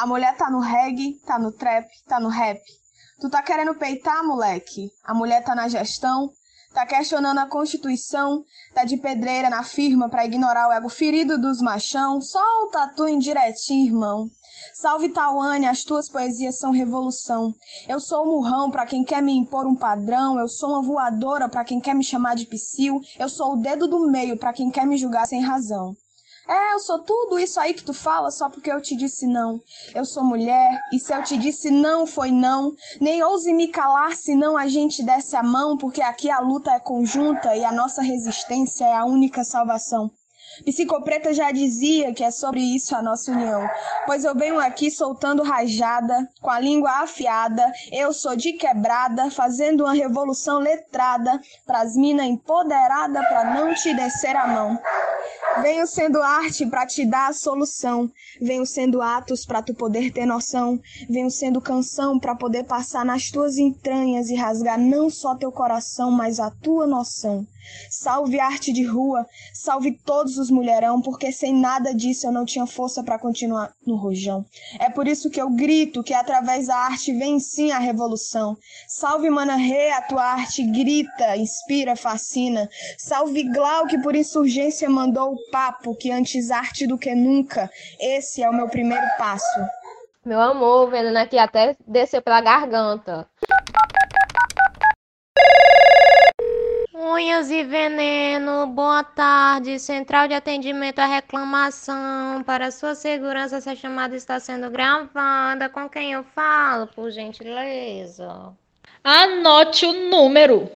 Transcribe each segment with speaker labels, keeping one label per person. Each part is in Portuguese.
Speaker 1: A mulher tá no reggae, tá no trap, tá no rap. Tu tá querendo peitar, moleque? A mulher tá na gestão, tá questionando a Constituição, tá de pedreira na firma pra ignorar o ego ferido dos machão. Solta tu indiretinho, irmão. Salve Tawane, as tuas poesias são revolução. Eu sou um murrão para quem quer me impor um padrão, eu sou uma voadora para quem quer me chamar de psil, eu sou o dedo do meio para quem quer me julgar sem razão. É, eu sou tudo isso aí que tu fala só porque eu te disse não. Eu sou mulher, e se eu te disse não, foi não. Nem ouse me calar senão a gente desce a mão, porque aqui a luta é conjunta e a nossa resistência é a única salvação. Psicopreta já dizia que é sobre isso a nossa união. Pois eu venho aqui soltando rajada, com a língua afiada, eu sou de quebrada, fazendo uma revolução letrada, pras mina empoderada pra não te descer a mão. Venho sendo arte para te dar a solução. Venho sendo atos para tu poder ter noção. Venho sendo canção para poder passar nas tuas entranhas e rasgar não só teu coração, mas a tua noção. Salve arte de rua, salve todos os mulherão, porque sem nada disso eu não tinha força para continuar no rojão. É por isso que eu grito que através da arte vem sim a revolução. Salve Mana Rê, a tua arte grita, inspira, fascina. Salve Glau, que por insurgência mandou o papo, que antes arte do que nunca. Esse é o meu primeiro passo.
Speaker 2: Meu amor, o veneno aqui até desceu pela garganta. Unhas e veneno, boa tarde. Central de atendimento à reclamação. Para sua segurança, essa chamada está sendo gravada. Com quem eu falo, por gentileza?
Speaker 3: Anote o número.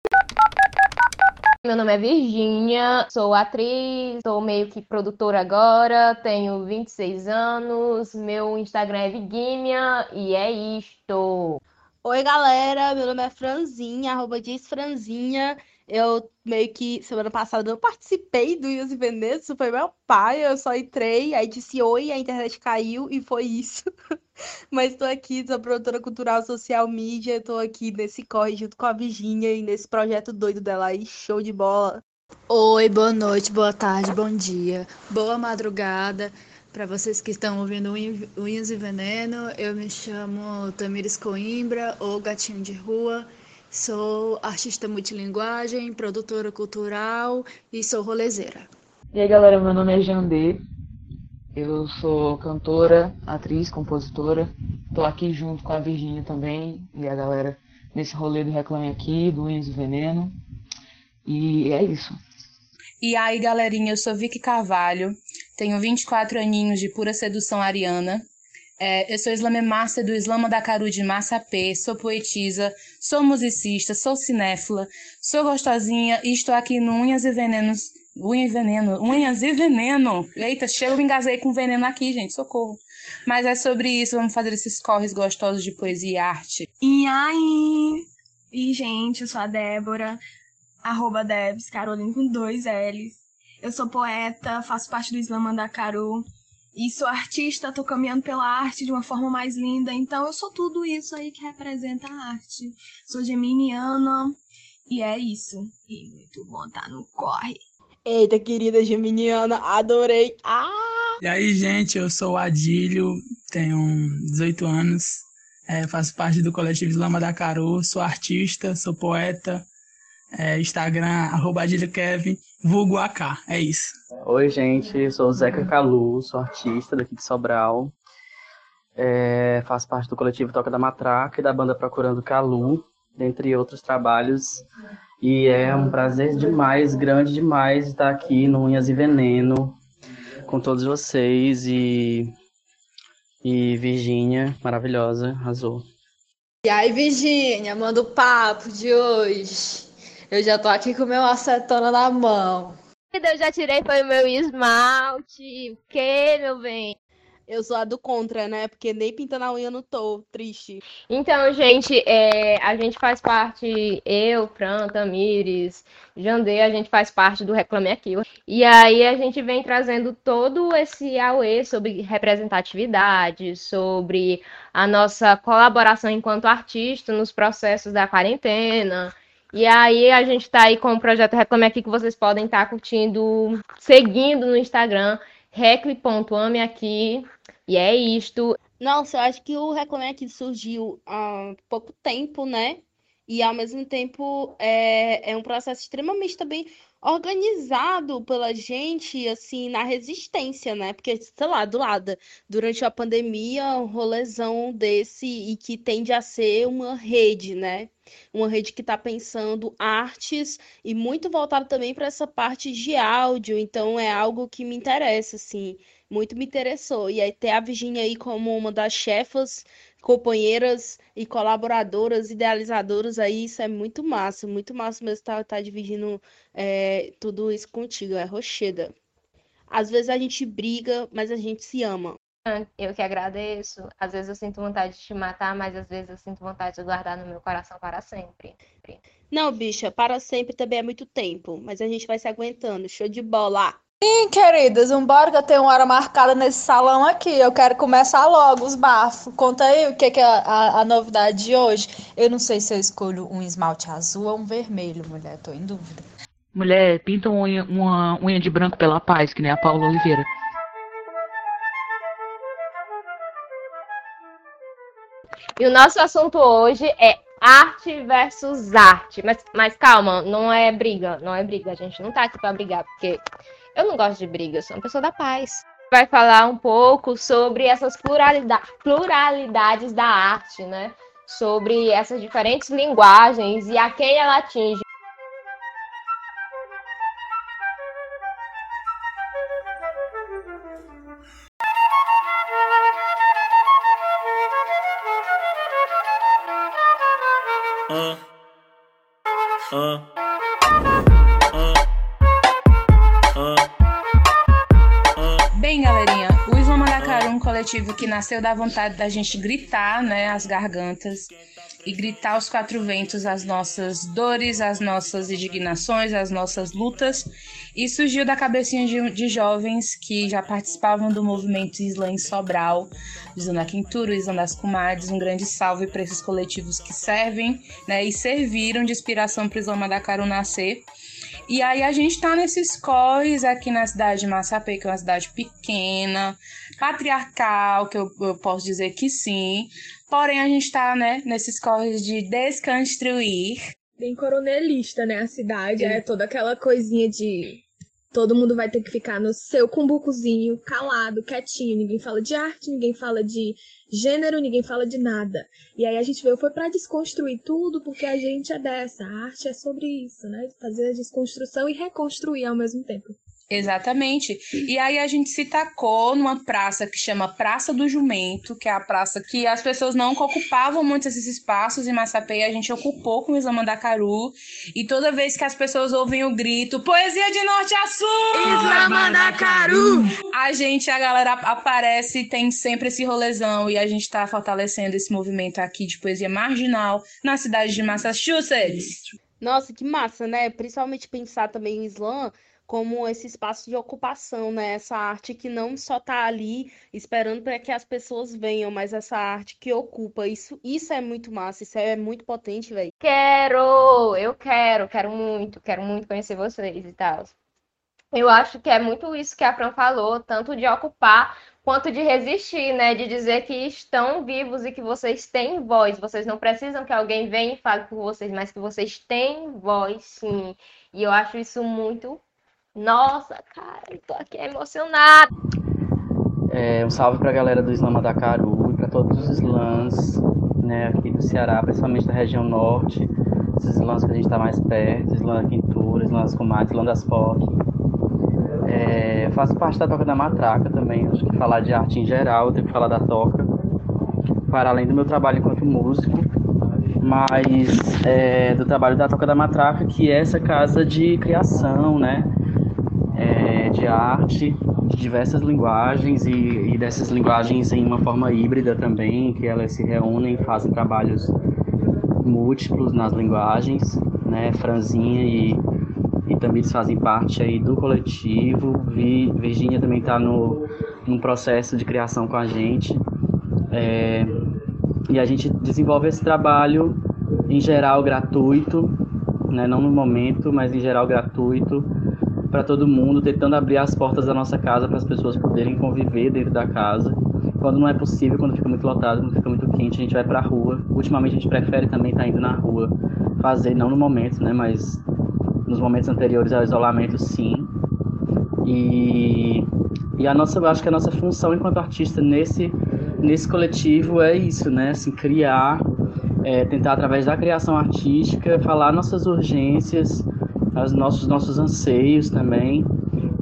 Speaker 2: Meu nome é Virgínia, sou atriz, sou meio que produtora agora, tenho 26 anos, meu Instagram é Viguinha e é isto.
Speaker 4: Oi, galera, meu nome é Franzinha, arroba diz Franzinha. Eu meio que, semana passada, não participei do Ias e foi meu pai, eu só entrei, aí disse oi, a internet caiu e foi isso. Mas tô aqui, sou produtora cultural, social media, tô aqui nesse corre junto com a Virginia e nesse projeto doido dela aí, show de bola.
Speaker 5: Oi, boa noite, boa tarde, bom dia, boa madrugada. Para vocês que estão ouvindo Unhas e Veneno, eu me chamo Tamires Coimbra, ou Gatinho de Rua. Sou artista multilinguagem, produtora cultural e sou rolezeira.
Speaker 6: E aí galera, meu nome é Jandê. Eu sou cantora, atriz, compositora. Tô aqui junto com a Virgínia também e a galera nesse rolê do Reclame Aqui, do Enzo Veneno. E é isso.
Speaker 7: E aí galerinha, eu sou Vicky Carvalho, tenho 24 aninhos de pura sedução ariana é, eu sou Islame Master do Islama da Caru de Massapê, sou poetisa, sou musicista, sou cinéfila, sou gostosinha e estou aqui no Unhas e Venenos. Unha e veneno, unhas e veneno. Eita, chego, me engasei com veneno aqui, gente, socorro. Mas é sobre isso, vamos fazer esses corres gostosos de poesia e arte.
Speaker 1: E aí? E, gente, eu sou a Débora, arroba Debs, Carolina com dois L's. Eu sou poeta, faço parte do Islama da Caru e sou artista, tô caminhando pela arte de uma forma mais linda. Então eu sou tudo isso aí que representa a arte. Sou geminiana e é isso. E muito bom tá no corre.
Speaker 4: Eita, querida geminiana, adorei. Ah!
Speaker 8: E aí, gente, eu sou o Adílio, tenho 18 anos, é, faço parte do coletivo Lama da Caru, sou artista, sou poeta, é, Instagram, arroba Kevin, vulgo AK, é isso.
Speaker 9: Oi, gente, sou o Zeca Calu, sou artista daqui de Sobral, é, faço parte do coletivo Toca da Matraca e da banda Procurando Calu, dentre outros trabalhos, e é um prazer demais, grande demais estar aqui no Unhas e Veneno, com todos vocês, e, e Virgínia, maravilhosa, arrasou.
Speaker 5: E aí, Virgínia, manda o papo de hoje. Eu já tô aqui com o meu acetona na mão.
Speaker 2: Eu já tirei foi o meu esmalte. O que, meu bem?
Speaker 4: Eu sou a do contra, né? Porque nem pintando a unha não tô, triste.
Speaker 2: Então, gente, é, a gente faz parte, eu, Fran, Tamires, Jandê, a gente faz parte do Reclame Aqui. E aí a gente vem trazendo todo esse AUE sobre representatividade, sobre a nossa colaboração enquanto artista nos processos da quarentena, e aí a gente está aí com o projeto Reclame Aqui que vocês podem estar tá curtindo, seguindo no Instagram, recle.ame aqui. E é isto.
Speaker 4: Nossa, eu acho que o Reclame Aqui surgiu há pouco tempo, né? E ao mesmo tempo é, é um processo extremamente também organizado pela gente, assim, na resistência, né? Porque, sei lá, do lado, durante a pandemia, um rolezão desse e que tende a ser uma rede, né? Uma rede que está pensando artes e muito voltado também para essa parte de áudio, então é algo que me interessa, assim, muito me interessou. E aí ter a Virginia aí como uma das chefas companheiras e colaboradoras, idealizadoras aí, isso é muito massa, muito massa mesmo estar tá, tá dividindo é, tudo isso contigo, é rocheda. Às vezes a gente briga, mas a gente se ama.
Speaker 2: Eu que agradeço. Às vezes eu sinto vontade de te matar, mas às vezes eu sinto vontade de guardar no meu coração para sempre.
Speaker 4: Não, bicha, para sempre também é muito tempo, mas a gente vai se aguentando. Show de bola!
Speaker 3: Sim, queridas, embora que eu tenho uma hora marcada nesse salão aqui. Eu quero começar logo os bafos. Conta aí o que, que é a, a, novidade de hoje. Eu não sei se eu escolho um esmalte azul ou um vermelho, mulher. Tô em dúvida.
Speaker 6: Mulher, pinta uma unha, uma unha de branco pela paz, que nem a Paula Oliveira.
Speaker 2: E o nosso assunto hoje é arte versus arte. Mas, mas calma, não é briga, não é briga. A gente não tá aqui pra brigar, porque eu não gosto de briga, eu sou uma pessoa da paz. Vai falar um pouco sobre essas pluralidade, pluralidades da arte, né? Sobre essas diferentes linguagens e a quem ela atinge.
Speaker 7: Que nasceu da vontade da gente gritar, né, as gargantas e gritar aos quatro ventos as nossas dores, as nossas indignações, as nossas lutas. E surgiu da cabecinha de, de jovens que já participavam do movimento Islã em Sobral, Zona Quintura, Islã das Comadres. Um grande salve para esses coletivos que servem né, e serviram de inspiração para o Islã Madacaru nascer. E aí a gente tá nesses corres aqui na cidade de Massapê, que é uma cidade pequena, patriarcal, que eu, eu posso dizer que sim. Porém, a gente tá, né, nesses corres de desconstruir.
Speaker 1: Bem coronelista, né, a cidade. É toda aquela coisinha de todo mundo vai ter que ficar no seu cumbucozinho, calado, quietinho. Ninguém fala de arte, ninguém fala de gênero, ninguém fala de nada. E aí a gente veio foi para desconstruir tudo, porque a gente é dessa. A arte é sobre isso, né? Fazer a desconstrução e reconstruir ao mesmo tempo.
Speaker 7: Exatamente. E aí a gente se tacou numa praça que chama Praça do Jumento, que é a praça que as pessoas não ocupavam muito esses espaços em Massapê, a gente ocupou com o Islã Mandacaru. E toda vez que as pessoas ouvem o grito Poesia de Norte a Sul!
Speaker 1: Islã Mandacaru!
Speaker 7: A gente, a galera aparece e tem sempre esse rolezão e a gente tá fortalecendo esse movimento aqui de poesia marginal na cidade de Massachusetts.
Speaker 4: Nossa, que massa, né? Principalmente pensar também em Islã como esse espaço de ocupação, né? Essa arte que não só está ali esperando para que as pessoas venham, mas essa arte que ocupa. Isso, isso é muito massa, isso é muito potente, velho.
Speaker 2: Quero, eu quero, quero muito, quero muito conhecer vocês e tal. Eu acho que é muito isso que a Fran falou, tanto de ocupar quanto de resistir, né? De dizer que estão vivos e que vocês têm voz. Vocês não precisam que alguém venha e fale por vocês, mas que vocês têm voz, sim. E eu acho isso muito nossa, cara, eu tô aqui emocionada.
Speaker 9: É, um salve pra galera do Islama da Caru e pra todos os slams, né, aqui do Ceará, principalmente da região norte, esses slams que a gente tá mais perto, Islã da Quintura, Islã das Comates, Islã das POC. É, faço parte da Toca da Matraca também, acho que falar de arte em geral, eu tenho que falar da Toca, para além do meu trabalho enquanto músico, mas é, do trabalho da Toca da Matraca, que é essa casa de criação, né, é, de arte de diversas linguagens e, e, dessas linguagens em uma forma híbrida também, que elas se reúnem, fazem trabalhos múltiplos nas linguagens, né? Franzinha e, e Tamires fazem parte aí do coletivo, Vi, Virginia também está no num processo de criação com a gente, é, e a gente desenvolve esse trabalho em geral gratuito, né? Não no momento, mas em geral gratuito para todo mundo, tentando abrir as portas da nossa casa para as pessoas poderem conviver dentro da casa quando não é possível, quando fica muito lotado, quando fica muito quente, a gente vai pra rua. Ultimamente a gente prefere também estar tá indo na rua fazer, não no momento, né? Mas nos momentos anteriores ao isolamento, sim. E, e a nossa, eu acho que a nossa função enquanto artista nesse, nesse coletivo é isso, né? Assim, criar, é, tentar através da criação artística falar nossas urgências, os nossos, nossos anseios também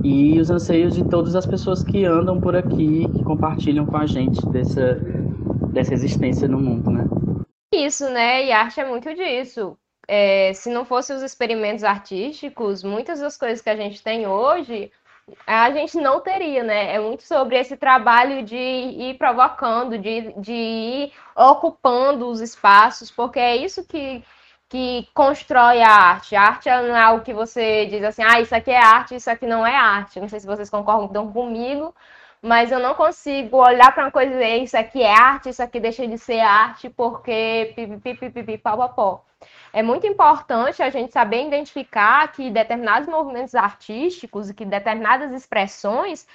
Speaker 9: e os anseios de todas as pessoas que andam por aqui, que compartilham com a gente dessa, dessa existência no mundo, né?
Speaker 2: Isso, né? E arte é muito disso. É, se não fossem os experimentos artísticos, muitas das coisas que a gente tem hoje, a gente não teria, né? É muito sobre esse trabalho de ir provocando, de, de ir ocupando os espaços, porque é isso que que constrói a arte. A arte não é algo que você diz assim, ah, isso aqui é arte, isso aqui não é arte. Não sei se vocês concordam comigo, mas eu não consigo olhar para uma coisa e dizer, isso aqui é arte, isso aqui deixa de ser arte, porque pipipipipi, É muito importante a gente saber identificar que determinados movimentos artísticos e que determinadas expressões,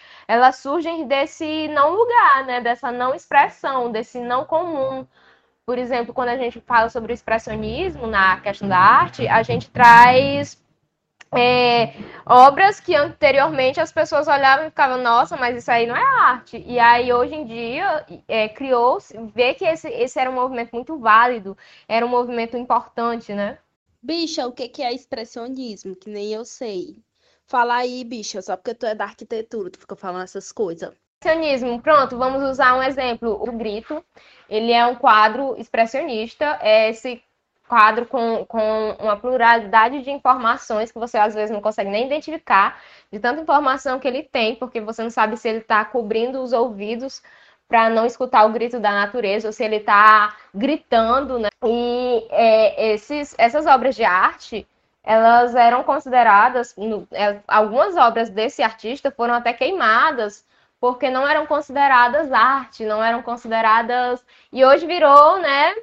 Speaker 2: surgem desse não lugar, né? Dessa não expressão, desse não comum. Por exemplo, quando a gente fala sobre o expressionismo na questão da arte, a gente traz é, obras que anteriormente as pessoas olhavam e ficavam, nossa, mas isso aí não é arte. E aí, hoje em dia, é, criou-se, vê que esse, esse era um movimento muito válido, era um movimento importante, né?
Speaker 4: Bicha, o que, que é expressionismo? Que nem eu sei. Fala aí, bicha, só porque tu é da arquitetura, tu fica falando essas coisas.
Speaker 2: Expressionismo, pronto, vamos usar um exemplo. O Grito, ele é um quadro expressionista, é esse quadro com, com uma pluralidade de informações que você às vezes não consegue nem identificar, de tanta informação que ele tem, porque você não sabe se ele está cobrindo os ouvidos para não escutar o grito da natureza, ou se ele está gritando, né? E é, esses, essas obras de arte, elas eram consideradas, no, é, algumas obras desse artista foram até queimadas porque não eram consideradas arte, não eram consideradas. E hoje virou, né?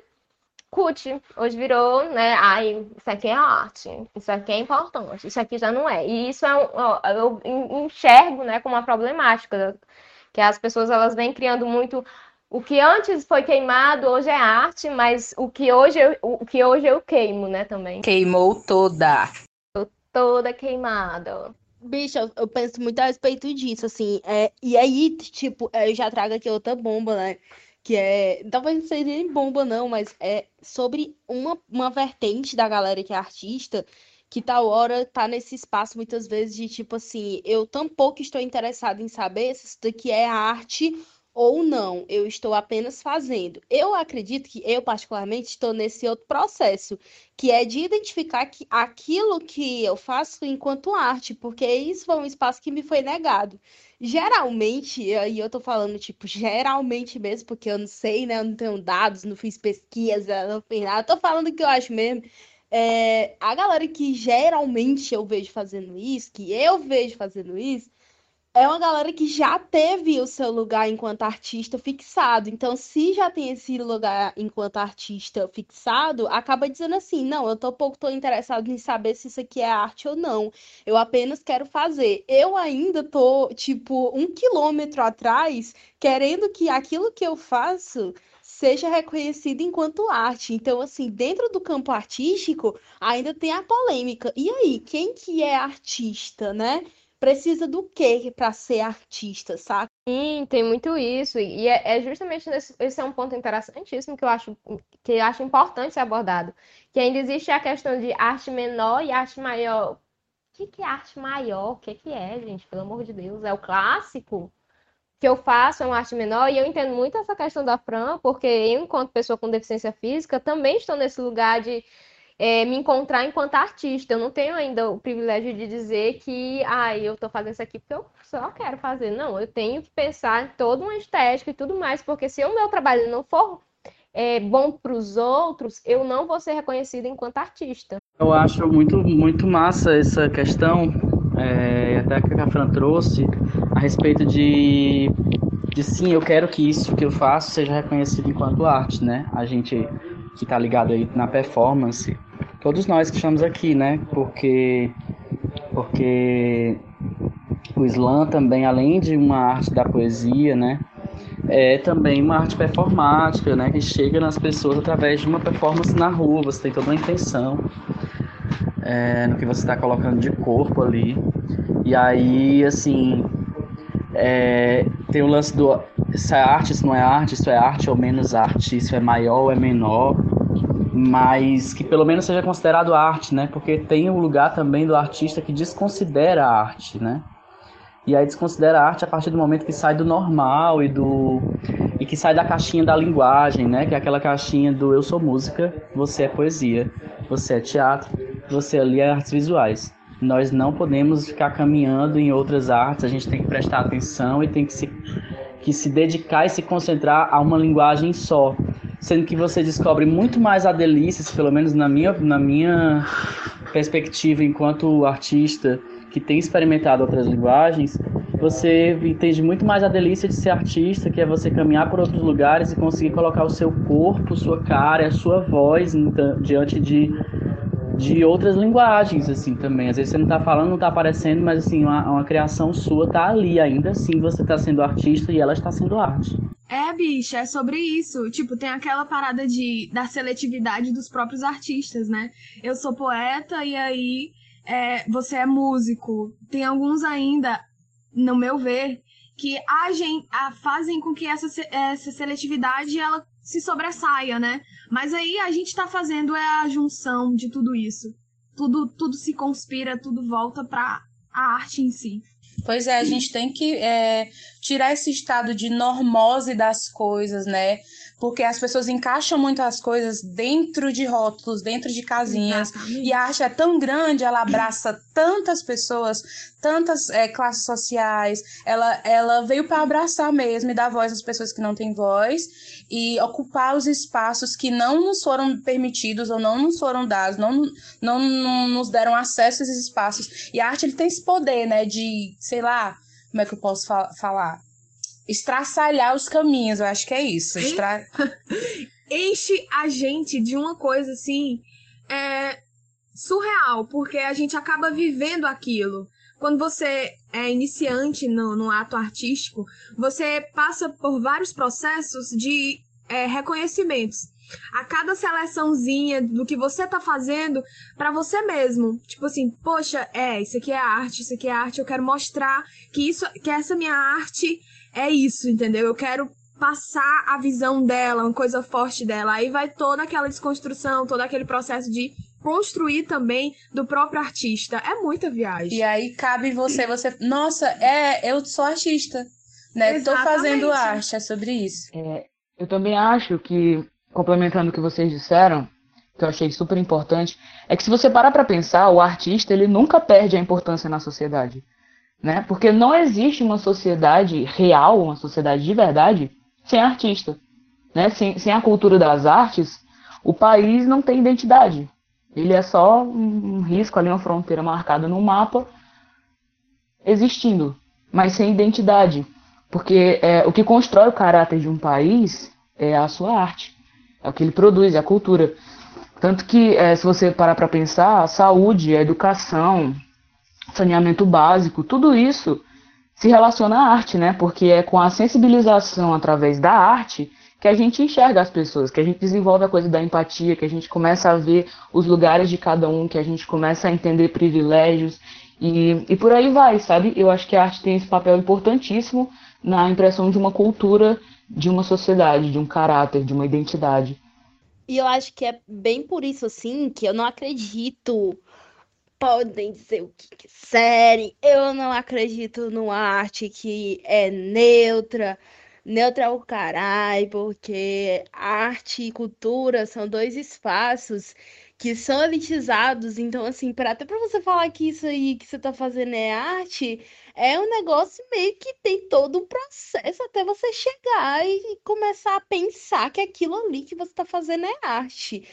Speaker 2: Cut. Hoje virou, né? Ai, isso aqui é arte, isso aqui é importante, isso aqui já não é. E isso é um, eu enxergo, né, como uma problemática, que as pessoas elas vêm criando muito o que antes foi queimado hoje é arte, mas o que hoje eu, o que hoje eu queimo, né, também.
Speaker 7: Queimou toda.
Speaker 2: Tô toda queimada.
Speaker 4: Bicha, eu penso muito a respeito disso, assim. É, e aí, tipo, é, eu já trago aqui outra bomba, né? Que é. Talvez não seja nem bomba, não, mas é sobre uma, uma vertente da galera que é artista, que tal hora tá nesse espaço muitas vezes de tipo assim, eu tampouco estou interessado em saber se isso daqui é arte ou não, eu estou apenas fazendo. Eu acredito que eu, particularmente, estou nesse outro processo, que é de identificar que aquilo que eu faço enquanto arte, porque isso foi um espaço que me foi negado. Geralmente, aí eu tô falando, tipo, geralmente mesmo, porque eu não sei, né? Eu não tenho dados, não fiz pesquisa, não fiz nada. Tô falando o que eu acho mesmo. É, a galera que geralmente eu vejo fazendo isso, que eu vejo fazendo isso, é uma galera que já teve o seu lugar enquanto artista fixado. Então, se já tem esse lugar enquanto artista fixado, acaba dizendo assim: não, eu tô pouco tô interessado em saber se isso aqui é arte ou não. Eu apenas quero fazer. Eu ainda tô, tipo, um quilômetro atrás, querendo que aquilo que eu faço seja reconhecido enquanto arte. Então, assim, dentro do campo artístico, ainda tem a polêmica. E aí, quem que é artista, né? Precisa do quê para ser artista, sabe?
Speaker 2: Sim, tem muito isso. E é, é justamente nesse, esse é um ponto interessantíssimo que eu acho que eu acho importante ser abordado. Que ainda existe a questão de arte menor e arte maior. O que, que é arte maior? O que, que é, gente? Pelo amor de Deus. É o clássico? que eu faço é uma arte menor e eu entendo muito essa questão da Fran, porque eu, enquanto pessoa com deficiência física, também estou nesse lugar de é, me encontrar enquanto artista. Eu não tenho ainda o privilégio de dizer que, ah, eu estou fazendo isso aqui porque eu só quero fazer. Não, eu tenho que pensar em toda uma estética e tudo mais, porque se o meu trabalho não for é, bom para os outros, eu não vou ser reconhecida enquanto artista.
Speaker 9: Eu acho muito, muito massa essa questão, é, até que a Fran trouxe, a respeito de, de sim, eu quero que isso que eu faço seja reconhecido enquanto arte, né? A gente que está ligado aí na performance, todos nós que estamos aqui, né? Porque, porque o slam também, além de uma arte da poesia, né? é também uma arte performática, né? Que chega nas pessoas através de uma performance na rua. Você tem toda uma intenção é, no que você está colocando de corpo ali. E aí, assim, é, tem o lance do isso é arte, isso não é arte, isso é arte ou menos arte, isso é maior ou é menor, mas que pelo menos seja considerado arte, né? Porque tem o um lugar também do artista que desconsidera a arte, né? E aí desconsidera a arte a partir do momento que sai do normal e do e que sai da caixinha da linguagem, né? Que é aquela caixinha do eu sou música, você é poesia, você é teatro, você ali é artes visuais. Nós não podemos ficar caminhando em outras artes, a gente tem que prestar atenção e tem que se que se dedicar e se concentrar a uma linguagem só, sendo que você descobre muito mais a delícia, pelo menos na minha na minha perspectiva enquanto artista que tem experimentado outras linguagens, você entende muito mais a delícia de ser artista, que é você caminhar por outros lugares e conseguir colocar o seu corpo, sua cara, a sua voz diante de, de outras linguagens, assim, também. Às vezes você não está falando, não está aparecendo, mas, assim, uma, uma criação sua está ali ainda, assim, você está sendo artista e ela está sendo arte.
Speaker 1: É, bicha, é sobre isso. Tipo, tem aquela parada de da seletividade dos próprios artistas, né? Eu sou poeta e aí é, você é músico. Tem alguns ainda, no meu ver, que agem, a, fazem com que essa, essa seletividade ela se sobressaia, né? Mas aí a gente está fazendo é a junção de tudo isso. Tudo, tudo se conspira, tudo volta para a arte em si.
Speaker 7: Pois é, a gente tem que é, tirar esse estado de normose das coisas, né? Porque as pessoas encaixam muito as coisas dentro de rótulos, dentro de casinhas. Exatamente. E a arte é tão grande, ela abraça tantas pessoas, tantas é, classes sociais. Ela, ela veio para abraçar mesmo e dar voz às pessoas que não têm voz e ocupar os espaços que não nos foram permitidos ou não nos foram dados, não, não, não nos deram acesso a esses espaços. E a arte ele tem esse poder, né, de, sei lá, como é que eu posso fa falar? Estraçalhar os caminhos, eu acho que é isso. Estra...
Speaker 1: Enche a gente de uma coisa assim é, surreal, porque a gente acaba vivendo aquilo. Quando você é iniciante no, no ato artístico, você passa por vários processos de é, reconhecimentos a cada seleçãozinha do que você tá fazendo para você mesmo. Tipo assim, poxa, é, isso aqui é arte, isso aqui é arte, eu quero mostrar que isso, que essa minha arte é isso, entendeu? Eu quero passar a visão dela, uma coisa forte dela. Aí vai toda aquela desconstrução, todo aquele processo de construir também do próprio artista. É muita viagem.
Speaker 7: E aí cabe você, você, nossa, é, eu sou artista, né? Exatamente. Tô fazendo arte, é sobre isso.
Speaker 6: É, eu também acho que complementando o que vocês disseram, que eu achei super importante, é que se você parar para pensar, o artista ele nunca perde a importância na sociedade né? Porque não existe uma sociedade real, uma sociedade de verdade, sem artista, né? Sem, sem a cultura das artes, o país não tem identidade. Ele é só um, um risco ali, uma fronteira marcada no mapa, existindo, mas sem identidade. Porque é, o que constrói o caráter de um país é a sua arte, é o que ele produz, é a cultura. Tanto que, é, se você parar para pensar, a saúde, a educação, saneamento básico, tudo isso se relaciona à arte, né? Porque é com a sensibilização através da arte que a gente enxerga as pessoas, que a gente desenvolve a coisa da empatia, que a gente começa a ver os lugares de cada um, que a gente começa a entender privilégios e, e por aí vai, sabe? Eu acho que a arte tem esse papel importantíssimo na impressão de uma cultura, de uma sociedade, de um caráter, de uma identidade.
Speaker 4: E eu acho que é bem por isso, assim, que eu não acredito podem dizer o que quiserem. Eu não acredito numa arte que é neutra. Neutra é o caralho, porque arte e cultura são dois espaços que são elitizados. Então, assim, para até para você falar que isso aí que você tá fazendo é arte, é um negócio meio que tem todo um processo até você chegar e começar a pensar que aquilo ali que você tá fazendo é arte.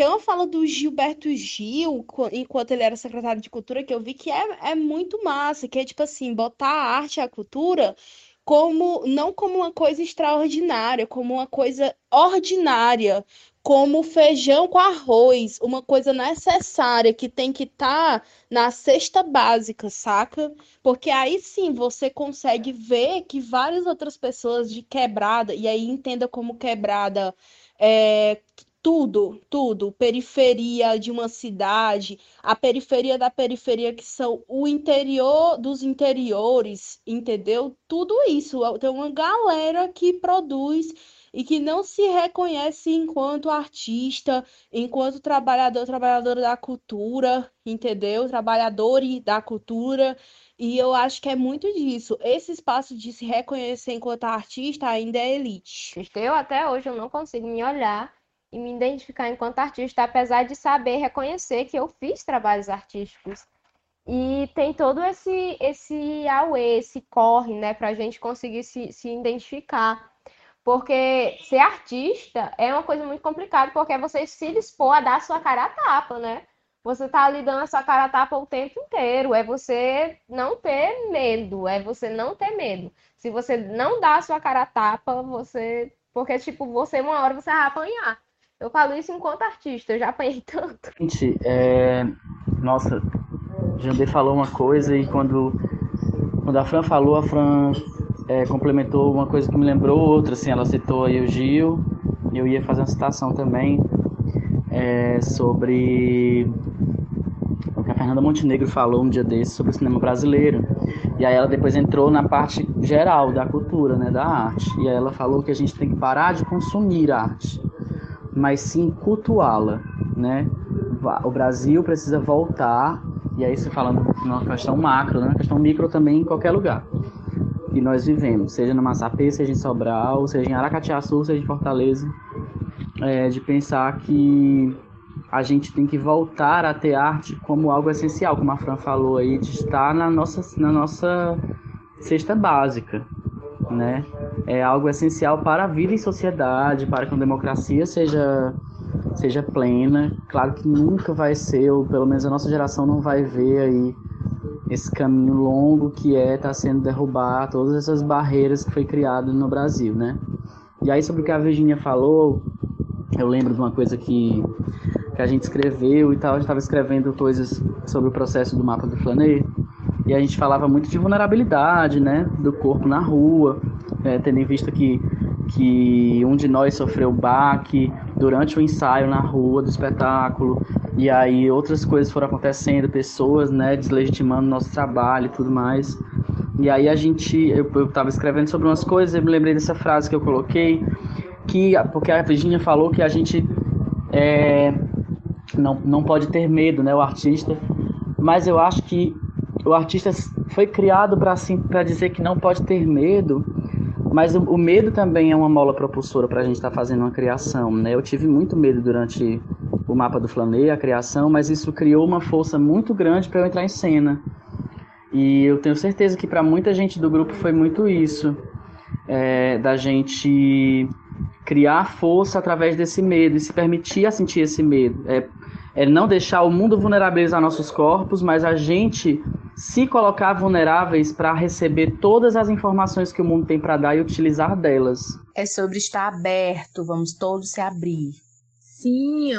Speaker 4: Tem uma fala do Gilberto Gil, enquanto ele era secretário de Cultura, que eu vi que é, é muito massa, que é tipo assim, botar a arte e a cultura como não como uma coisa extraordinária, como uma coisa ordinária, como feijão com arroz, uma coisa necessária que tem que estar tá na cesta básica, saca? Porque aí sim você consegue ver que várias outras pessoas de quebrada, e aí entenda como quebrada é, tudo, tudo, periferia de uma cidade, a periferia da periferia, que são o interior dos interiores, entendeu? Tudo isso. Tem uma galera que produz e que não se reconhece enquanto artista, enquanto trabalhador, trabalhadora da cultura, entendeu? Trabalhador da cultura. E eu acho que é muito disso. Esse espaço de se reconhecer enquanto artista ainda é elite.
Speaker 2: Eu até hoje eu não consigo me olhar e me identificar enquanto artista, apesar de saber reconhecer que eu fiz trabalhos artísticos. E tem todo esse esse auê, esse corre, né, para a gente conseguir se, se identificar. Porque ser artista é uma coisa muito complicada, porque é você se dispor a dar a sua cara a tapa, né? Você tá ali dando a sua cara a tapa o tempo inteiro. É você não ter medo. É você não ter medo. Se você não dá a sua cara a tapa, você. Porque, tipo, você uma hora você vai apanhar. Eu falo isso enquanto artista, eu já apanhei tanto.
Speaker 9: Gente, é... nossa, Jandê falou uma coisa e quando, quando a Fran falou, a Fran é, complementou uma coisa que me lembrou outra, assim, ela citou aí o Gil, eu ia fazer uma citação também é, sobre o que a Fernanda Montenegro falou um dia desse sobre o cinema brasileiro. E aí ela depois entrou na parte geral da cultura, né, da arte. E aí ela falou que a gente tem que parar de consumir arte mas sim cultuá-la, né? O Brasil precisa voltar, e aí se falando numa questão macro, né? questão micro também em qualquer lugar que nós vivemos, seja no Massapê, seja em Sobral, seja em Aracatiaçu, seja em Fortaleza, é, de pensar que a gente tem que voltar a ter arte como algo essencial, como a Fran falou aí, de estar na nossa, na nossa cesta básica, né? É algo essencial para a vida em sociedade, para que a democracia seja seja plena. Claro que nunca vai ser, ou pelo menos a nossa geração não vai ver aí esse caminho longo que é estar tá sendo derrubar todas essas barreiras que foi criado no Brasil, né? E aí sobre o que a Virginia falou, eu lembro de uma coisa que, que a gente escreveu e tal, a gente estava escrevendo coisas sobre o processo do mapa do Flaner, e a gente falava muito de vulnerabilidade, né, do corpo na rua, é, tendo em vista que, que um de nós sofreu baque durante o ensaio na rua do espetáculo, e aí outras coisas foram acontecendo, pessoas, né, deslegitimando nosso trabalho e tudo mais. E aí a gente, eu, eu tava escrevendo sobre umas coisas, eu me lembrei dessa frase que eu coloquei, que porque a Virginia falou que a gente é, não, não pode ter medo, né, o artista, mas eu acho que o artista foi criado para assim, dizer que não pode ter medo, mas o, o medo também é uma mola propulsora para a gente estar tá fazendo uma criação. Né? Eu tive muito medo durante o mapa do Flanê, a criação, mas isso criou uma força muito grande para eu entrar em cena. E eu tenho certeza que para muita gente do grupo foi muito isso, é, da gente criar força através desse medo e se permitir a sentir esse medo. É, é não deixar o mundo vulnerabilizar nossos corpos, mas a gente se colocar vulneráveis para receber todas as informações que o mundo tem para dar e utilizar delas.
Speaker 7: É sobre estar aberto, vamos todos se abrir.
Speaker 1: Sim,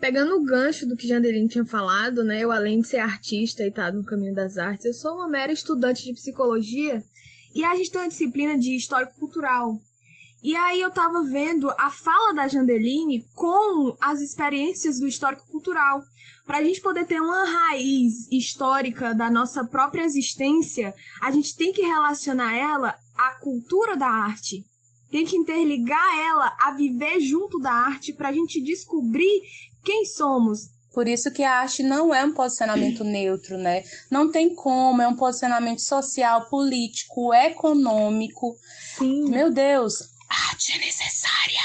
Speaker 1: pegando o gancho do que Jandelin tinha falado, né? Eu além de ser artista e estar tá no caminho das artes, eu sou uma mera estudante de psicologia e a gente tem uma disciplina de histórico cultural. E aí eu tava vendo a fala da Jandeline com as experiências do histórico cultural. Para a gente poder ter uma raiz histórica da nossa própria existência, a gente tem que relacionar ela à cultura da arte. Tem que interligar ela a viver junto da arte para a gente descobrir quem somos,
Speaker 7: por isso que a arte não é um posicionamento neutro, né? Não tem como, é um posicionamento social, político, econômico.
Speaker 1: Sim.
Speaker 7: Meu Deus, arte é necessária.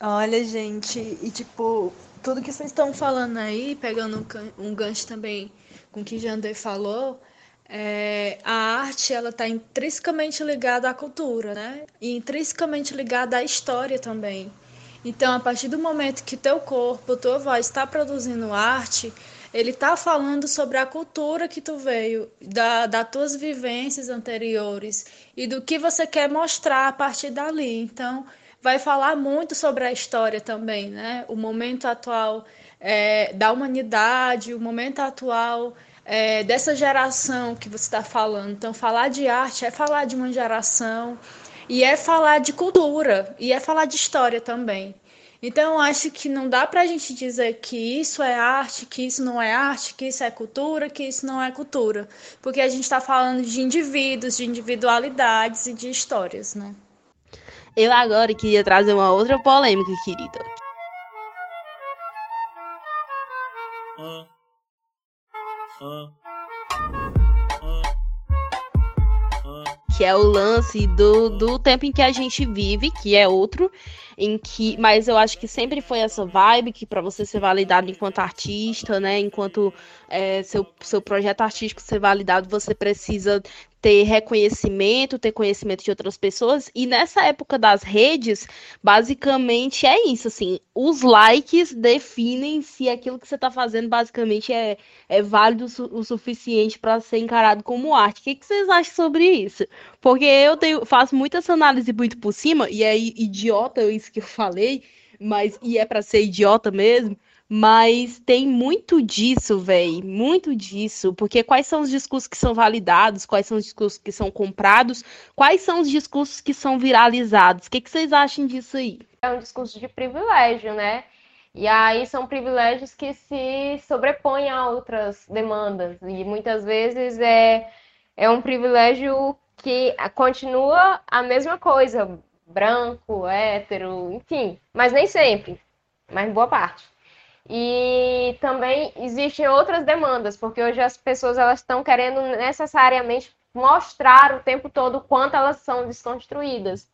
Speaker 3: Olha, gente, e tipo, tudo que vocês estão falando aí, pegando um gancho também com o que Jander falou, é, a arte ela está intrinsecamente ligada à cultura, né? E intrinsecamente ligada à história também. Então, a partir do momento que teu corpo, tua voz está produzindo arte, ele está falando sobre a cultura que tu veio, da, das tuas vivências anteriores e do que você quer mostrar a partir dali. Então,
Speaker 5: vai falar muito sobre a história também, né? O momento atual é, da humanidade, o momento atual é, dessa geração que você está falando. Então, falar de arte é falar de uma geração e é falar de cultura e é falar de história também. Então, acho que não dá para a gente dizer que isso é arte, que isso não é arte, que isso é cultura, que isso não é cultura, porque a gente está falando de indivíduos, de individualidades e de histórias, né?
Speaker 4: Eu agora queria trazer uma outra polêmica, querida.
Speaker 10: Ah.
Speaker 4: que é o lance do, do tempo em que a gente vive, que é outro, em que, mas eu acho que sempre foi essa vibe que para você ser validado enquanto artista, né, enquanto é, seu, seu projeto artístico ser validado, você precisa ter reconhecimento, ter conhecimento de outras pessoas. E nessa época das redes, basicamente é isso, assim, os likes definem se aquilo que você está fazendo basicamente é, é válido o suficiente para ser encarado como arte. O que, que vocês acham sobre isso? Porque eu tenho, faço muita essa análise muito por cima, e é idiota isso que eu falei, mas e é para ser idiota mesmo. Mas tem muito disso, velho, muito disso, porque quais são os discursos que são validados, quais são os discursos que são comprados, quais são os discursos que são viralizados? O que, que vocês acham disso aí?
Speaker 2: É um discurso de privilégio, né? E aí são privilégios que se sobrepõem a outras demandas. E muitas vezes é, é um privilégio que continua a mesma coisa, branco, hétero, enfim, mas nem sempre, mas boa parte. E também existem outras demandas, porque hoje as pessoas elas estão querendo necessariamente mostrar o tempo todo quanto elas são desconstruídas.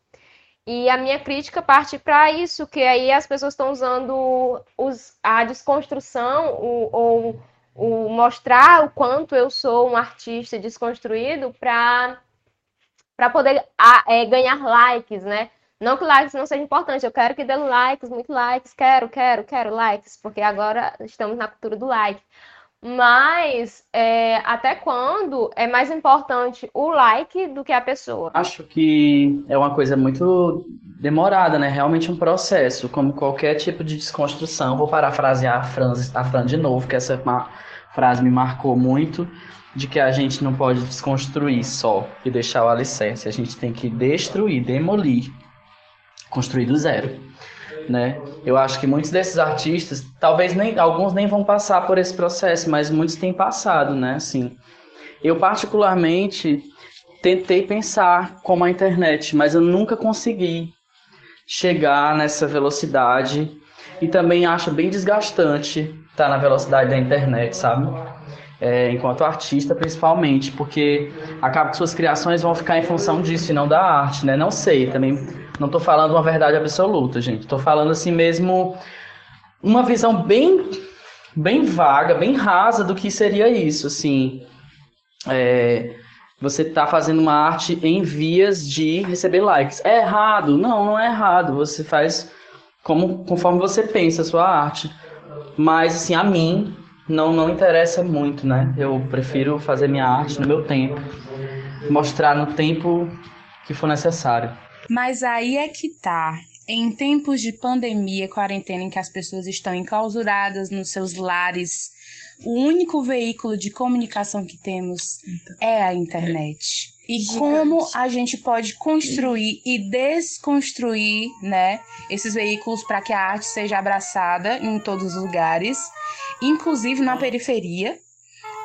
Speaker 2: E a minha crítica parte para isso, que aí as pessoas estão usando os, a desconstrução o, ou o mostrar o quanto eu sou um artista desconstruído para para poder a, é, ganhar likes, né? Não que likes não seja importante, eu quero que dê likes, muito likes, quero, quero, quero likes, porque agora estamos na cultura do like. Mas é, até quando é mais importante o like do que a pessoa?
Speaker 9: Acho que é uma coisa muito demorada, né? Realmente um processo, como qualquer tipo de desconstrução. Vou parafrasear a Fran, a Fran de novo, que essa frase me marcou muito, de que a gente não pode desconstruir só e deixar o alicerce. A gente tem que destruir, demolir construir do zero, né? Eu acho que muitos desses artistas, talvez nem alguns nem vão passar por esse processo, mas muitos têm passado, né? Assim, eu particularmente tentei pensar como a internet, mas eu nunca consegui chegar nessa velocidade e também acho bem desgastante estar na velocidade da internet, sabe? É, enquanto artista, principalmente, porque acaba que suas criações vão ficar em função disso e não da arte, né? Não sei, também não estou falando uma verdade absoluta, gente. Estou falando assim mesmo uma visão bem, bem vaga, bem rasa do que seria isso. Assim, é, você está fazendo uma arte em vias de receber likes. É errado? Não, não é errado. Você faz como conforme você pensa a sua arte. Mas assim, a mim não não interessa muito, né? Eu prefiro fazer minha arte no meu tempo, mostrar no tempo que for necessário.
Speaker 7: Mas aí é que tá. Em tempos de pandemia, quarentena, em que as pessoas estão enclausuradas nos seus lares, o único veículo de comunicação que temos é a internet. E Gigante. como a gente pode construir e desconstruir, né, esses veículos para que a arte seja abraçada em todos os lugares, inclusive na periferia,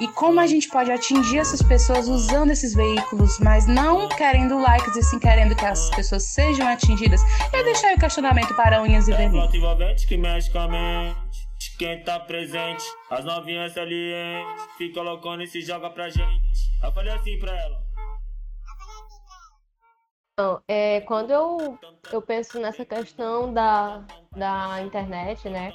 Speaker 7: e como a gente pode atingir essas pessoas usando esses veículos, mas não querendo likes e sim querendo que essas pessoas sejam atingidas. E deixar aí o questionamento para unhas e
Speaker 10: a mente. Quem tá presente, as novinhas salientes, fica loucona e se joga pra gente. Eu falei assim pra ela.
Speaker 2: Não, é, quando eu, eu penso nessa questão da, da internet, né?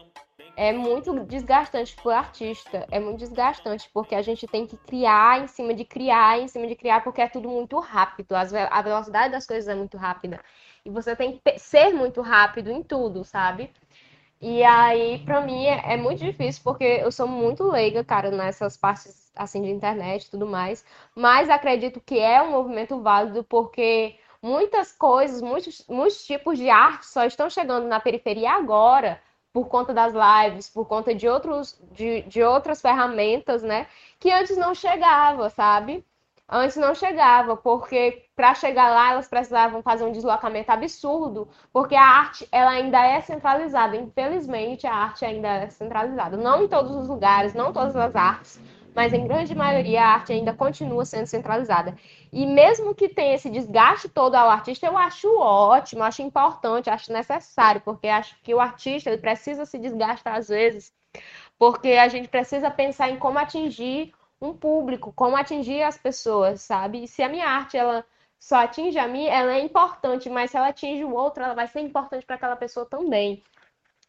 Speaker 2: É muito desgastante para o artista. É muito desgastante, porque a gente tem que criar em cima de criar, em cima de criar, porque é tudo muito rápido. a velocidade das coisas é muito rápida. E você tem que ser muito rápido em tudo, sabe? E aí, para mim, é, é, muito difícil, porque eu sou muito leiga, cara, nessas partes assim de internet e tudo mais. Mas acredito que é um movimento válido, porque muitas coisas, muitos, muitos tipos de arte só estão chegando na periferia agora por conta das lives, por conta de, outros, de, de outras ferramentas, né? Que antes não chegava, sabe? Antes não chegava, porque para chegar lá elas precisavam fazer um deslocamento absurdo, porque a arte ela ainda é centralizada. Infelizmente, a arte ainda é centralizada. Não em todos os lugares, não todas as artes, mas em grande maioria a arte ainda continua sendo centralizada. E mesmo que tenha esse desgaste todo ao artista, eu acho ótimo, acho importante, acho necessário, porque acho que o artista ele precisa se desgastar às vezes, porque a gente precisa pensar em como atingir um público, como atingir as pessoas, sabe? E se a minha arte ela só atinge a mim, ela é importante, mas se ela atinge o outro, ela vai ser importante para aquela pessoa também.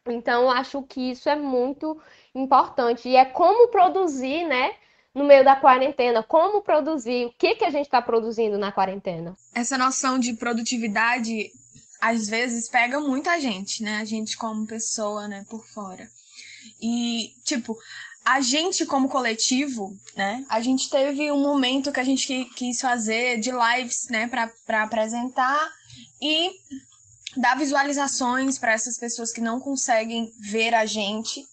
Speaker 2: Então, acho que isso é muito importante. E é como produzir, né? No meio da quarentena, como produzir, o que, que a gente está produzindo na quarentena?
Speaker 1: Essa noção de produtividade, às vezes, pega muita gente, né? A gente como pessoa, né, por fora. E, tipo, a gente como coletivo, né? A gente teve um momento que a gente quis fazer de lives, né, para apresentar e dar visualizações para essas pessoas que não conseguem ver a gente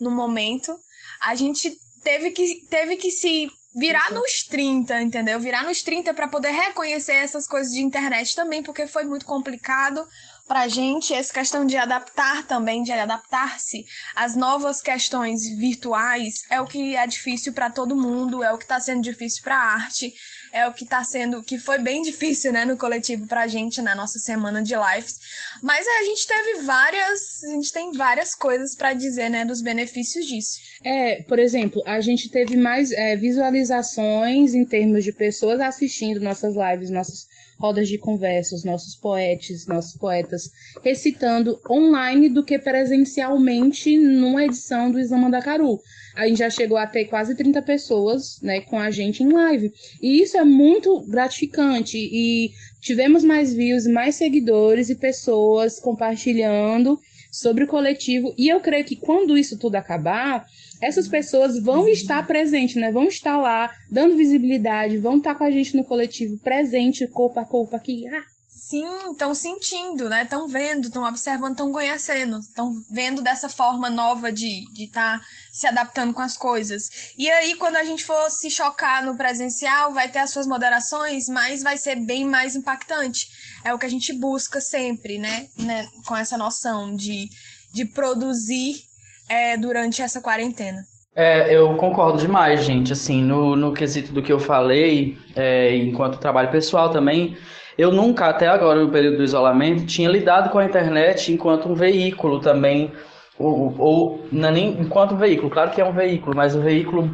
Speaker 1: no momento. A gente teve que, teve que se virar nos 30, entendeu? Virar nos 30 para poder reconhecer essas coisas de internet também, porque foi muito complicado para a gente essa questão de adaptar também, de adaptar-se às novas questões virtuais é o que é difícil para todo mundo, é o que está sendo difícil para a arte, é o que está sendo, que foi bem difícil, né, no coletivo para a gente na nossa semana de lives. Mas a gente teve várias, a gente tem várias coisas para dizer, né, dos benefícios disso.
Speaker 7: É, por exemplo, a gente teve mais é, visualizações em termos de pessoas assistindo nossas lives, nossas rodas de conversas, nossos poetas, nossos poetas recitando online do que presencialmente numa edição do Islama da Caru. A gente já chegou a ter quase 30 pessoas né, com a gente em live. E isso é muito gratificante. E tivemos mais views, mais seguidores e pessoas compartilhando sobre o coletivo. E eu creio que quando isso tudo acabar, essas pessoas vão estar presentes, né? Vão estar lá, dando visibilidade, vão estar com a gente no coletivo, presente, corpo a corpo aqui. Ah.
Speaker 1: Sim, estão sentindo, né? Estão vendo, estão observando, estão conhecendo, estão vendo dessa forma nova de estar tá se adaptando com as coisas. E aí, quando a gente for se chocar no presencial, vai ter as suas moderações, mas vai ser bem mais impactante. É o que a gente busca sempre, né? né? Com essa noção de, de produzir é, durante essa quarentena.
Speaker 9: É, eu concordo demais, gente. Assim, no, no quesito do que eu falei, é, enquanto trabalho pessoal também, eu nunca, até agora, no período do isolamento, tinha lidado com a internet enquanto um veículo também, ou, ou não é nem enquanto um veículo, claro que é um veículo, mas um veículo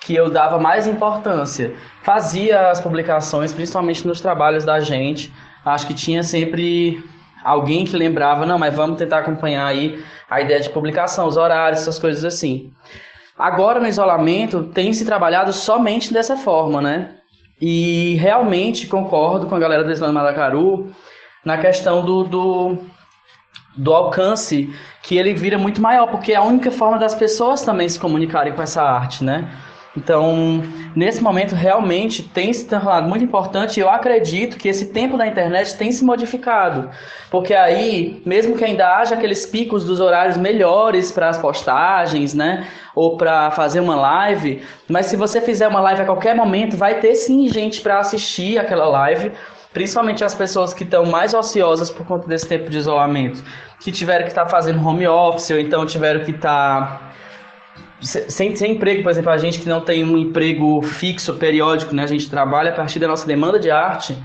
Speaker 9: que eu dava mais importância. Fazia as publicações, principalmente nos trabalhos da gente, acho que tinha sempre alguém que lembrava, não, mas vamos tentar acompanhar aí a ideia de publicação, os horários, essas coisas assim. Agora no isolamento tem se trabalhado somente dessa forma, né? E realmente concordo com a galera do Islã Madacaru na questão do, do, do alcance que ele vira muito maior, porque é a única forma das pessoas também se comunicarem com essa arte, né? Então, nesse momento, realmente tem se tornado muito importante e eu acredito que esse tempo da internet tem se modificado. Porque aí, mesmo que ainda haja aqueles picos dos horários melhores para as postagens, né? Ou para fazer uma live, mas se você fizer uma live a qualquer momento, vai ter sim gente para assistir aquela live, principalmente as pessoas que estão mais ociosas por conta desse tempo de isolamento, que tiveram que estar tá fazendo home office ou então tiveram que estar. Tá sem, sem emprego, por exemplo, a gente que não tem um emprego fixo, periódico, né? A gente trabalha a partir da nossa demanda de arte.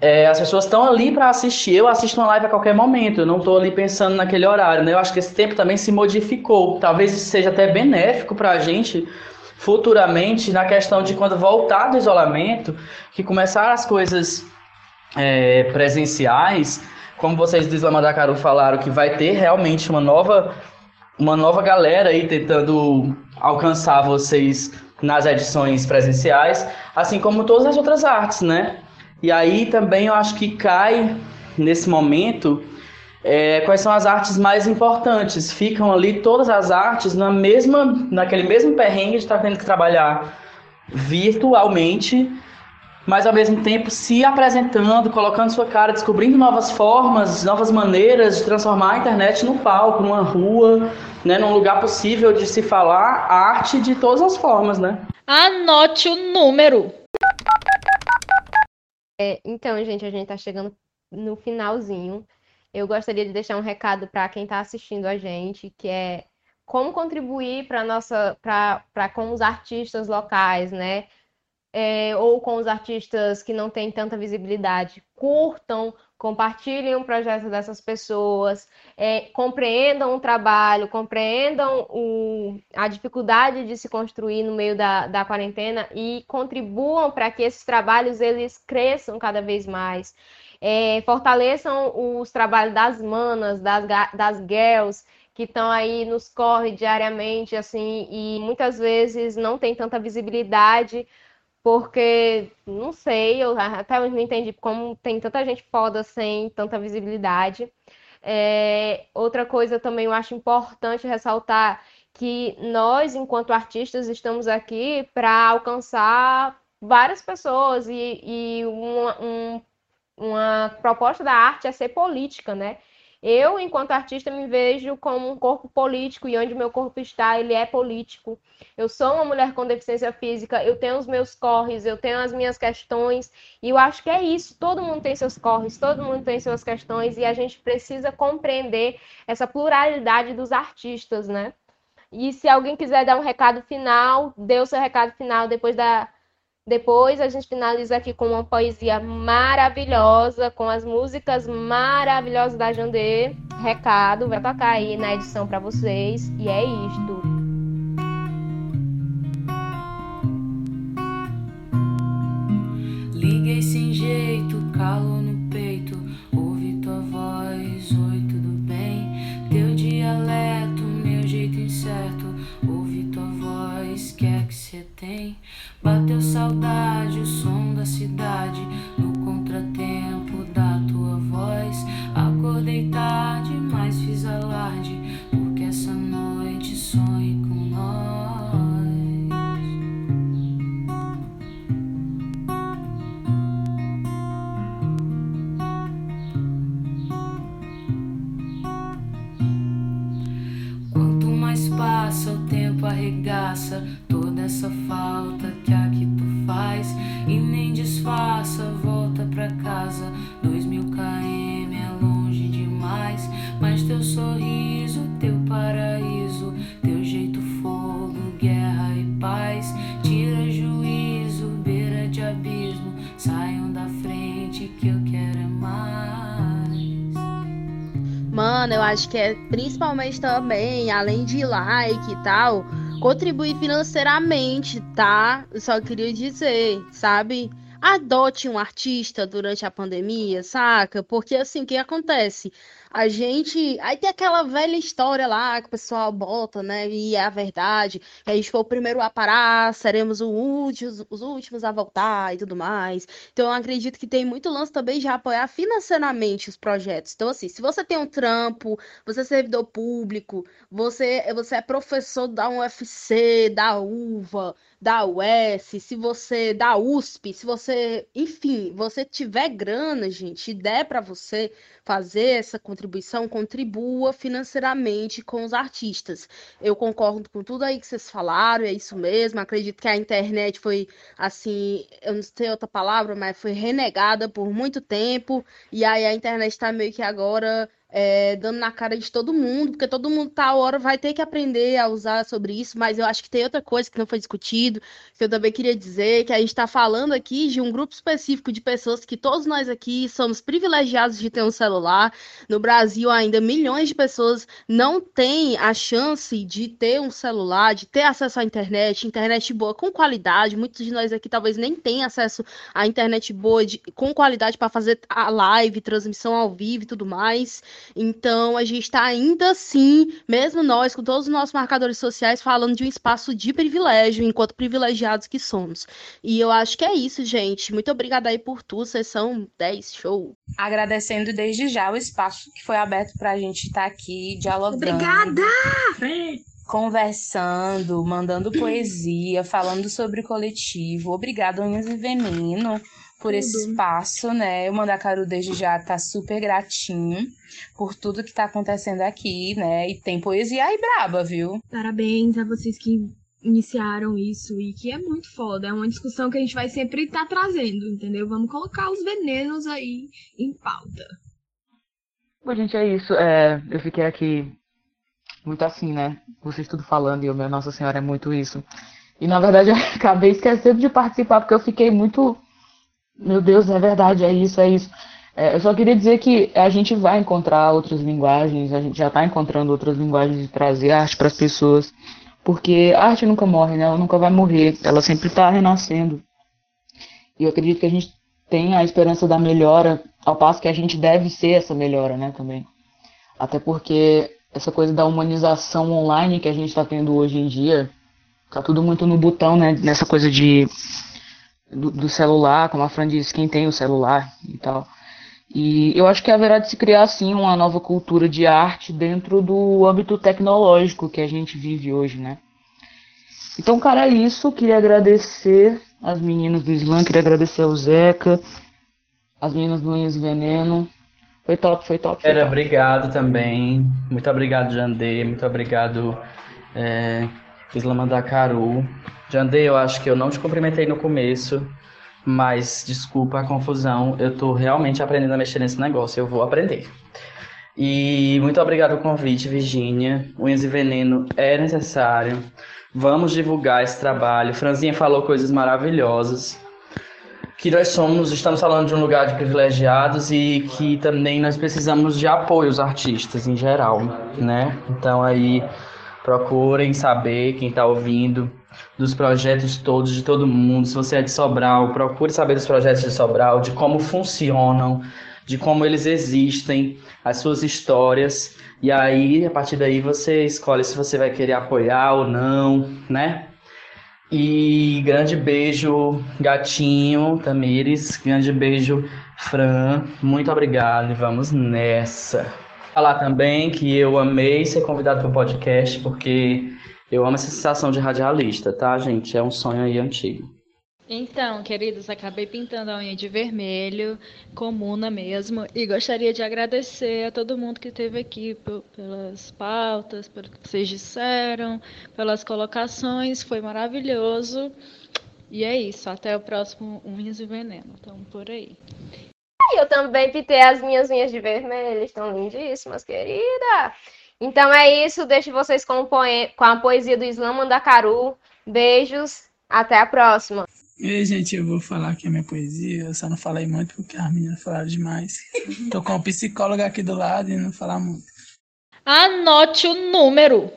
Speaker 9: É, as pessoas estão ali para assistir. Eu assisto uma live a qualquer momento, eu não estou ali pensando naquele horário. Né? Eu acho que esse tempo também se modificou. Talvez isso seja até benéfico para a gente futuramente, na questão de quando voltar do isolamento, que começar as coisas é, presenciais, como vocês do Islama da Caru falaram, que vai ter realmente uma nova uma nova galera aí tentando alcançar vocês nas edições presenciais, assim como todas as outras artes, né? E aí também eu acho que cai nesse momento é, quais são as artes mais importantes. Ficam ali todas as artes na mesma, naquele mesmo perrengue de estar tendo que trabalhar virtualmente mas ao mesmo tempo se apresentando, colocando sua cara, descobrindo novas formas, novas maneiras de transformar a internet no palco, numa rua, né, num lugar possível de se falar arte de todas as formas, né?
Speaker 3: Anote o número.
Speaker 2: É, então, gente, a gente está chegando no finalzinho. Eu gostaria de deixar um recado para quem está assistindo a gente, que é como contribuir para nossa, para com os artistas locais, né? É, ou com os artistas que não têm tanta visibilidade. Curtam, compartilhem o projeto dessas pessoas, é, compreendam o trabalho, compreendam o, a dificuldade de se construir no meio da, da quarentena e contribuam para que esses trabalhos eles cresçam cada vez mais. É, fortaleçam os trabalhos das manas, das, das girls, que estão aí nos corre diariamente, assim, e muitas vezes não tem tanta visibilidade, porque, não sei, eu até hoje não entendi como tem tanta gente foda sem tanta visibilidade. É, outra coisa também eu acho importante ressaltar que nós, enquanto artistas, estamos aqui para alcançar várias pessoas e, e uma, um, uma proposta da arte é ser política, né? Eu, enquanto artista, me vejo como um corpo político e onde meu corpo está, ele é político. Eu sou uma mulher com deficiência física, eu tenho os meus corres, eu tenho as minhas questões, e eu acho que é isso. Todo mundo tem seus corres, todo mundo tem suas questões, e a gente precisa compreender essa pluralidade dos artistas, né? E se alguém quiser dar um recado final, dê o seu recado final depois da, depois a gente finaliza aqui com uma poesia maravilhosa, com as músicas maravilhosas da Jandê. Recado, vai tocar aí na edição para vocês. E é isto.
Speaker 11: Liguei sem jeito, calo no peito. Ouvi tua voz, oi, tudo bem? Teu dialeto, meu jeito incerto. Ouvi tua voz, que é que cê tem? Bateu saudade, o som da cidade,
Speaker 4: principalmente também, além de like e tal, contribuir financeiramente, tá? Eu só queria dizer, sabe? Adote um artista durante a pandemia, saca? Porque assim, o que acontece? A gente. Aí tem aquela velha história lá que o pessoal bota, né? E é a verdade. Que a gente foi o primeiro a parar, seremos os últimos, os últimos a voltar e tudo mais. Então eu acredito que tem muito lance também de apoiar financeiramente os projetos. Então, assim, se você tem um trampo, você é servidor público, você, você é professor da UFC, da UVA da UES, se você da USP, se você, enfim, você tiver grana, gente, e der para você fazer essa contribuição, contribua financeiramente com os artistas. Eu concordo com tudo aí que vocês falaram, é isso mesmo. Acredito que a internet foi assim, eu não sei outra palavra, mas foi renegada por muito tempo, e aí a internet está meio que agora é, dando na cara de todo mundo, porque todo mundo tá hora vai ter que aprender a usar sobre isso, mas eu acho que tem outra coisa que não foi discutido, que eu também queria dizer, que a gente está falando aqui de um grupo específico de pessoas que todos nós aqui somos privilegiados de ter um celular. No Brasil, ainda milhões de pessoas não têm a chance de ter um celular, de ter acesso à internet, internet boa com qualidade. Muitos de nós aqui talvez nem tenham acesso à internet boa de, com qualidade para fazer a live, transmissão ao vivo e tudo mais. Então, a gente está ainda assim, mesmo nós, com todos os nossos marcadores sociais, falando de um espaço de privilégio, enquanto privilegiados que somos. E eu acho que é isso, gente. Muito obrigada aí por tudo. Vocês são 10 show.
Speaker 7: Agradecendo desde já o espaço que foi aberto para a gente estar tá aqui dialogando.
Speaker 1: Obrigada!
Speaker 7: conversando, mandando poesia, falando sobre o coletivo. Obrigada, Unhas e Veneno, por esse espaço, né? O Mandacaru desde já tá super gratinho por tudo que tá acontecendo aqui, né? E tem poesia aí braba, viu?
Speaker 1: Parabéns a vocês que iniciaram isso e que é muito foda. É uma discussão que a gente vai sempre estar tá trazendo, entendeu? Vamos colocar os venenos aí em pauta.
Speaker 6: Bom, gente, é isso. É, eu fiquei aqui muito assim, né? Vocês tudo falando e eu, meu Nossa Senhora, é muito isso. E na verdade eu acabei esquecendo de participar porque eu fiquei muito. Meu Deus, é verdade, é isso, é isso. É, eu só queria dizer que a gente vai encontrar outras linguagens, a gente já está encontrando outras linguagens de trazer arte para as pessoas, porque a arte nunca morre, né? Ela nunca vai morrer, ela sempre está renascendo. E eu acredito que a gente tem a esperança da melhora, ao passo que a gente deve ser essa melhora, né, também. Até porque essa coisa da humanização online que a gente está tendo hoje em dia, tá tudo muito no botão, né? Nessa coisa de do, do, celular, como a Fran disse, quem tem o celular e tal. E eu acho que haverá de se criar, sim, uma nova cultura de arte dentro do âmbito tecnológico que a gente vive hoje, né? Então, cara, é isso. Queria agradecer as meninas do Slam, queria agradecer ao Zeca, as meninas do Linhas Veneno, foi top, foi top. Foi
Speaker 9: Era,
Speaker 6: top.
Speaker 9: obrigado também. Muito obrigado, Jandê. Muito obrigado, é, Islamandacaru. Jandê, eu acho que eu não te cumprimentei no começo, mas desculpa a confusão. Eu tô realmente aprendendo a mexer nesse negócio. Eu vou aprender. E muito obrigado pelo convite, Virgínia. Unhas e Veneno é necessário. Vamos divulgar esse trabalho. Franzinha falou coisas maravilhosas que nós somos, estamos falando de um lugar de privilegiados e que também nós precisamos de apoio aos artistas em geral, né? Então aí procurem saber quem está ouvindo dos projetos todos de todo mundo. Se você é de Sobral, procure saber dos projetos de Sobral, de como funcionam, de como eles existem, as suas histórias. E aí, a partir daí, você escolhe se você vai querer apoiar ou não, né? E grande beijo, gatinho, Tamires. Grande beijo, Fran. Muito obrigado e vamos nessa. Falar também que eu amei ser convidado para o podcast, porque eu amo essa sensação de radialista, tá, gente? É um sonho aí antigo.
Speaker 3: Então, queridos, acabei pintando a unha de vermelho, comuna mesmo, e gostaria de agradecer a todo mundo que esteve aqui pelas pautas, pelo que vocês disseram, pelas colocações, foi maravilhoso. E é isso, até o próximo Unhas e Veneno, então por aí.
Speaker 2: Eu também pintei as minhas unhas de vermelho, estão lindíssimas, querida. Então é isso, deixo vocês com, com a poesia do Islã Mandacaru. Beijos, até a próxima.
Speaker 8: E aí, gente, eu vou falar aqui a minha poesia. Eu só não falei muito porque as meninas falaram demais. Tô com um psicóloga aqui do lado e não falar muito.
Speaker 3: Anote o número.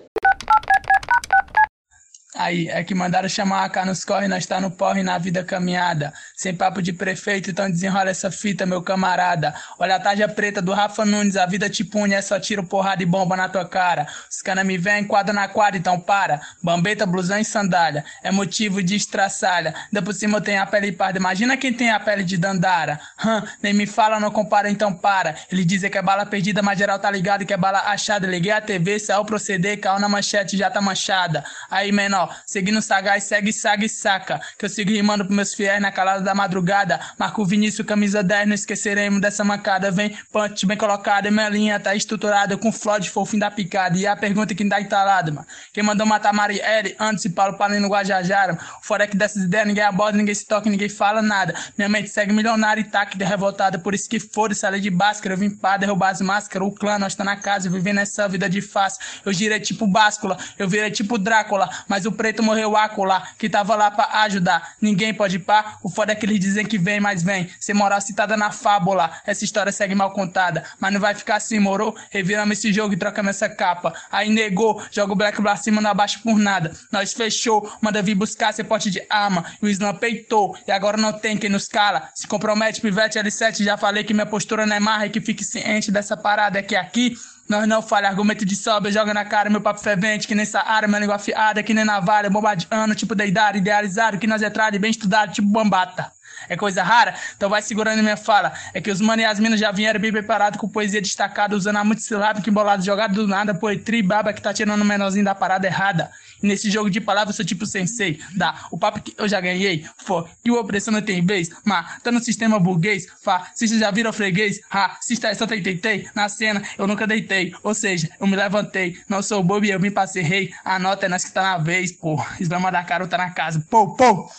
Speaker 8: Aí, é que mandaram chamar a cá nos corre, nós tá no porre na vida caminhada. Sem papo de prefeito, então desenrola essa fita, meu camarada. Olha a tarja preta do Rafa Nunes, a vida te pune, é só tiro porrada e bomba na tua cara. Os cana me vêm, quadra na quadra, então para. Bambeta, blusão e sandália, é motivo de estraçalha. Ainda por cima eu tenho a pele parda, imagina quem tem a pele de dandara. Hum, nem me fala, não compara, então para. Ele dizem que é bala perdida, mas geral tá ligado que é bala achada. Liguei a TV, saiu proceder, caiu na manchete, já tá manchada. Aí, menor seguindo sagaz, segue, saga e saca. Que eu sigo rimando pros meus fiéis na calada da madrugada. Marco Vinícius, camisa 10, não esqueceremos dessa mancada. Vem, punch bem colocada, minha linha tá estruturada com flod, foi o fim da picada. E a pergunta que dá entalada, mano. Quem mandou matar Marielle antes e Paulo Palino Guajajara? Fora que dessas ideias ninguém aborda, ninguém se toca, ninguém fala nada. Minha mente segue milionária e tá aqui revoltada. Por isso que foda-se, de báscara. Eu vim pra derrubar as máscaras. O clã, nós tá na casa, vivendo essa vida de fácil. Eu girei tipo báscula, eu virei tipo Drácula. Mas o preto morreu acolá, que tava lá pra ajudar. Ninguém pode pá, o foda é que eles dizem que vem, mas vem. Sem moral citada na fábula, essa história segue mal contada. Mas não vai ficar assim, moro? Reviramos esse jogo e trocamos essa capa. Aí negou, joga o Black pra cima, não abaixo por nada. Nós fechou, manda vir buscar seu pote de arma. E o Islam peitou, e agora não tem quem nos cala. Se compromete, pivete L7, já falei que minha postura não é marra e que fique ciente dessa parada é que aqui nós não falha, argumento de sobra, joga na cara, meu papo fervente, que nessa área, minha língua afiada, que nem navalha, bombardeando, tipo deidade, idealizado, que nós é trade, bem estudado, tipo bambata. É coisa rara? Então vai segurando minha fala. É que os mano e as minas já vieram bem preparados com poesia destacada, usando a multissilábica embolado, jogado do nada, poetria baba que tá tirando o menorzinho da parada errada. E nesse jogo de palavras sou tipo sensei. Dá o papo que eu já ganhei. For que o opressão não tem vez. Matando o sistema burguês. Fa, se vocês já viram freguês. Se está só tentei. Na cena eu nunca deitei. Ou seja, eu me levantei. Não sou bobo e eu vim pra ser rei. A nota é nós que tá na vez, pô. Eslama da cara tá na casa. Pô, pô.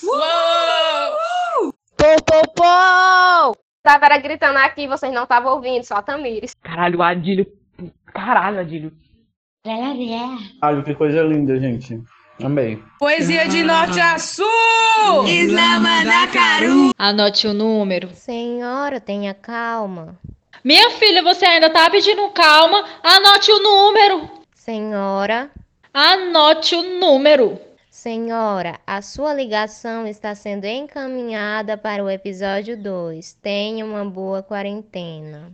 Speaker 12: Pô, pô, pô! Tava era gritando aqui, vocês não estavam ouvindo, só a Tamires.
Speaker 6: Caralho, o Adílio. Caralho, Adílio.
Speaker 9: Olha que coisa linda, gente. Amei.
Speaker 7: Poesia de norte a sul!
Speaker 1: Islama da Caru.
Speaker 3: Anote o número.
Speaker 12: Senhora, tenha calma.
Speaker 3: Minha filha, você ainda tá pedindo calma? Anote o número.
Speaker 12: Senhora,
Speaker 3: Anote o número.
Speaker 12: Senhora, a sua ligação está sendo encaminhada para o episódio 2. Tenha uma boa quarentena.